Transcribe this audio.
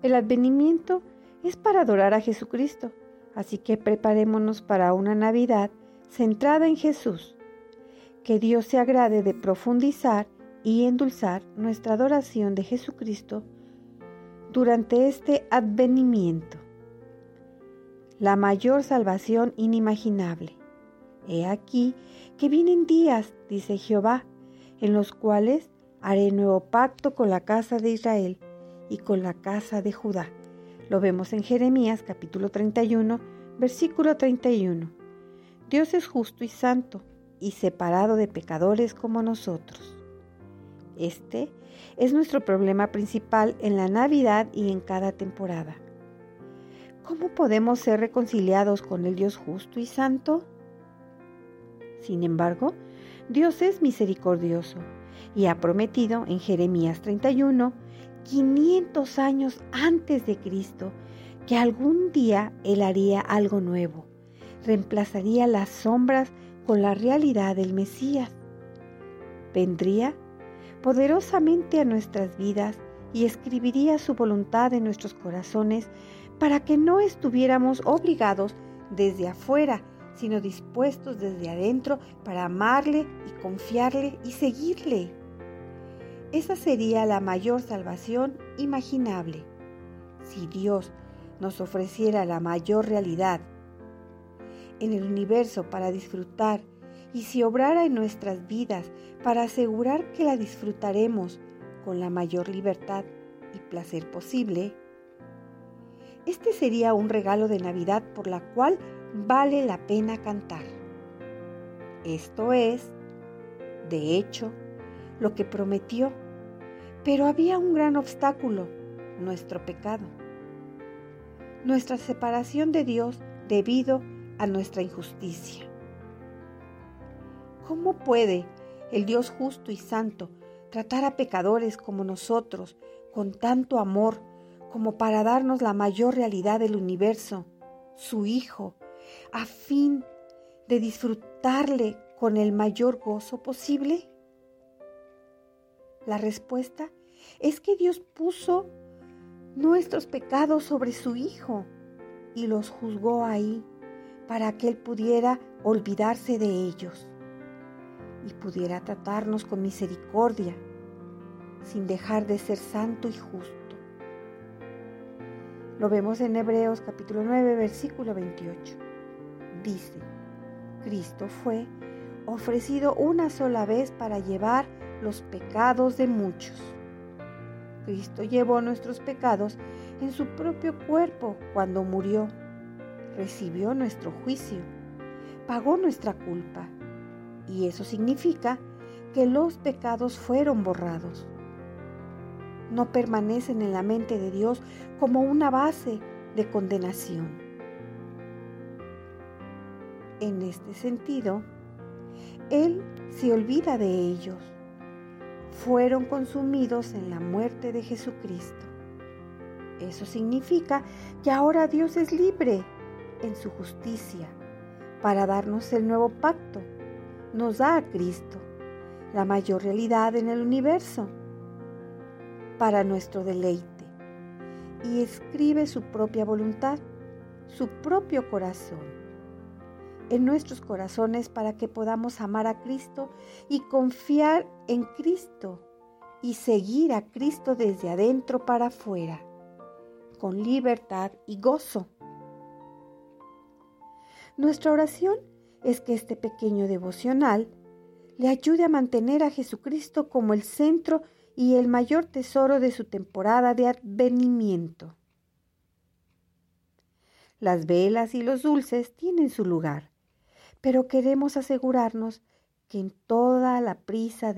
El advenimiento es para adorar a Jesucristo, así que preparémonos para una Navidad centrada en Jesús. Que Dios se agrade de profundizar y endulzar nuestra adoración de Jesucristo durante este advenimiento. La mayor salvación inimaginable. He aquí que vienen días, dice Jehová, en los cuales haré nuevo pacto con la casa de Israel y con la casa de Judá. Lo vemos en Jeremías capítulo 31, versículo 31. Dios es justo y santo y separado de pecadores como nosotros. Este es nuestro problema principal en la Navidad y en cada temporada. ¿Cómo podemos ser reconciliados con el Dios justo y santo? Sin embargo, Dios es misericordioso y ha prometido en Jeremías 31, 500 años antes de Cristo, que algún día Él haría algo nuevo, reemplazaría las sombras con la realidad del Mesías. Vendría poderosamente a nuestras vidas y escribiría su voluntad en nuestros corazones para que no estuviéramos obligados desde afuera, sino dispuestos desde adentro para amarle y confiarle y seguirle. Esa sería la mayor salvación imaginable. Si Dios nos ofreciera la mayor realidad en el universo para disfrutar y si obrara en nuestras vidas para asegurar que la disfrutaremos con la mayor libertad y placer posible, este sería un regalo de Navidad por la cual vale la pena cantar. Esto es, de hecho, lo que prometió, pero había un gran obstáculo, nuestro pecado, nuestra separación de Dios debido a nuestra injusticia. ¿Cómo puede el Dios justo y santo tratar a pecadores como nosotros con tanto amor como para darnos la mayor realidad del universo, su Hijo, a fin de disfrutarle con el mayor gozo posible? La respuesta es que Dios puso nuestros pecados sobre su Hijo y los juzgó ahí para que Él pudiera olvidarse de ellos y pudiera tratarnos con misericordia sin dejar de ser santo y justo. Lo vemos en Hebreos capítulo 9, versículo 28. Dice, Cristo fue ofrecido una sola vez para llevar los pecados de muchos. Cristo llevó nuestros pecados en su propio cuerpo cuando murió. Recibió nuestro juicio, pagó nuestra culpa. Y eso significa que los pecados fueron borrados no permanecen en la mente de Dios como una base de condenación. En este sentido, Él se olvida de ellos. Fueron consumidos en la muerte de Jesucristo. Eso significa que ahora Dios es libre en su justicia para darnos el nuevo pacto. Nos da a Cristo, la mayor realidad en el universo para nuestro deleite y escribe su propia voluntad, su propio corazón en nuestros corazones para que podamos amar a Cristo y confiar en Cristo y seguir a Cristo desde adentro para afuera, con libertad y gozo. Nuestra oración es que este pequeño devocional le ayude a mantener a Jesucristo como el centro y el mayor tesoro de su temporada de advenimiento. Las velas y los dulces tienen su lugar, pero queremos asegurarnos que en toda la prisa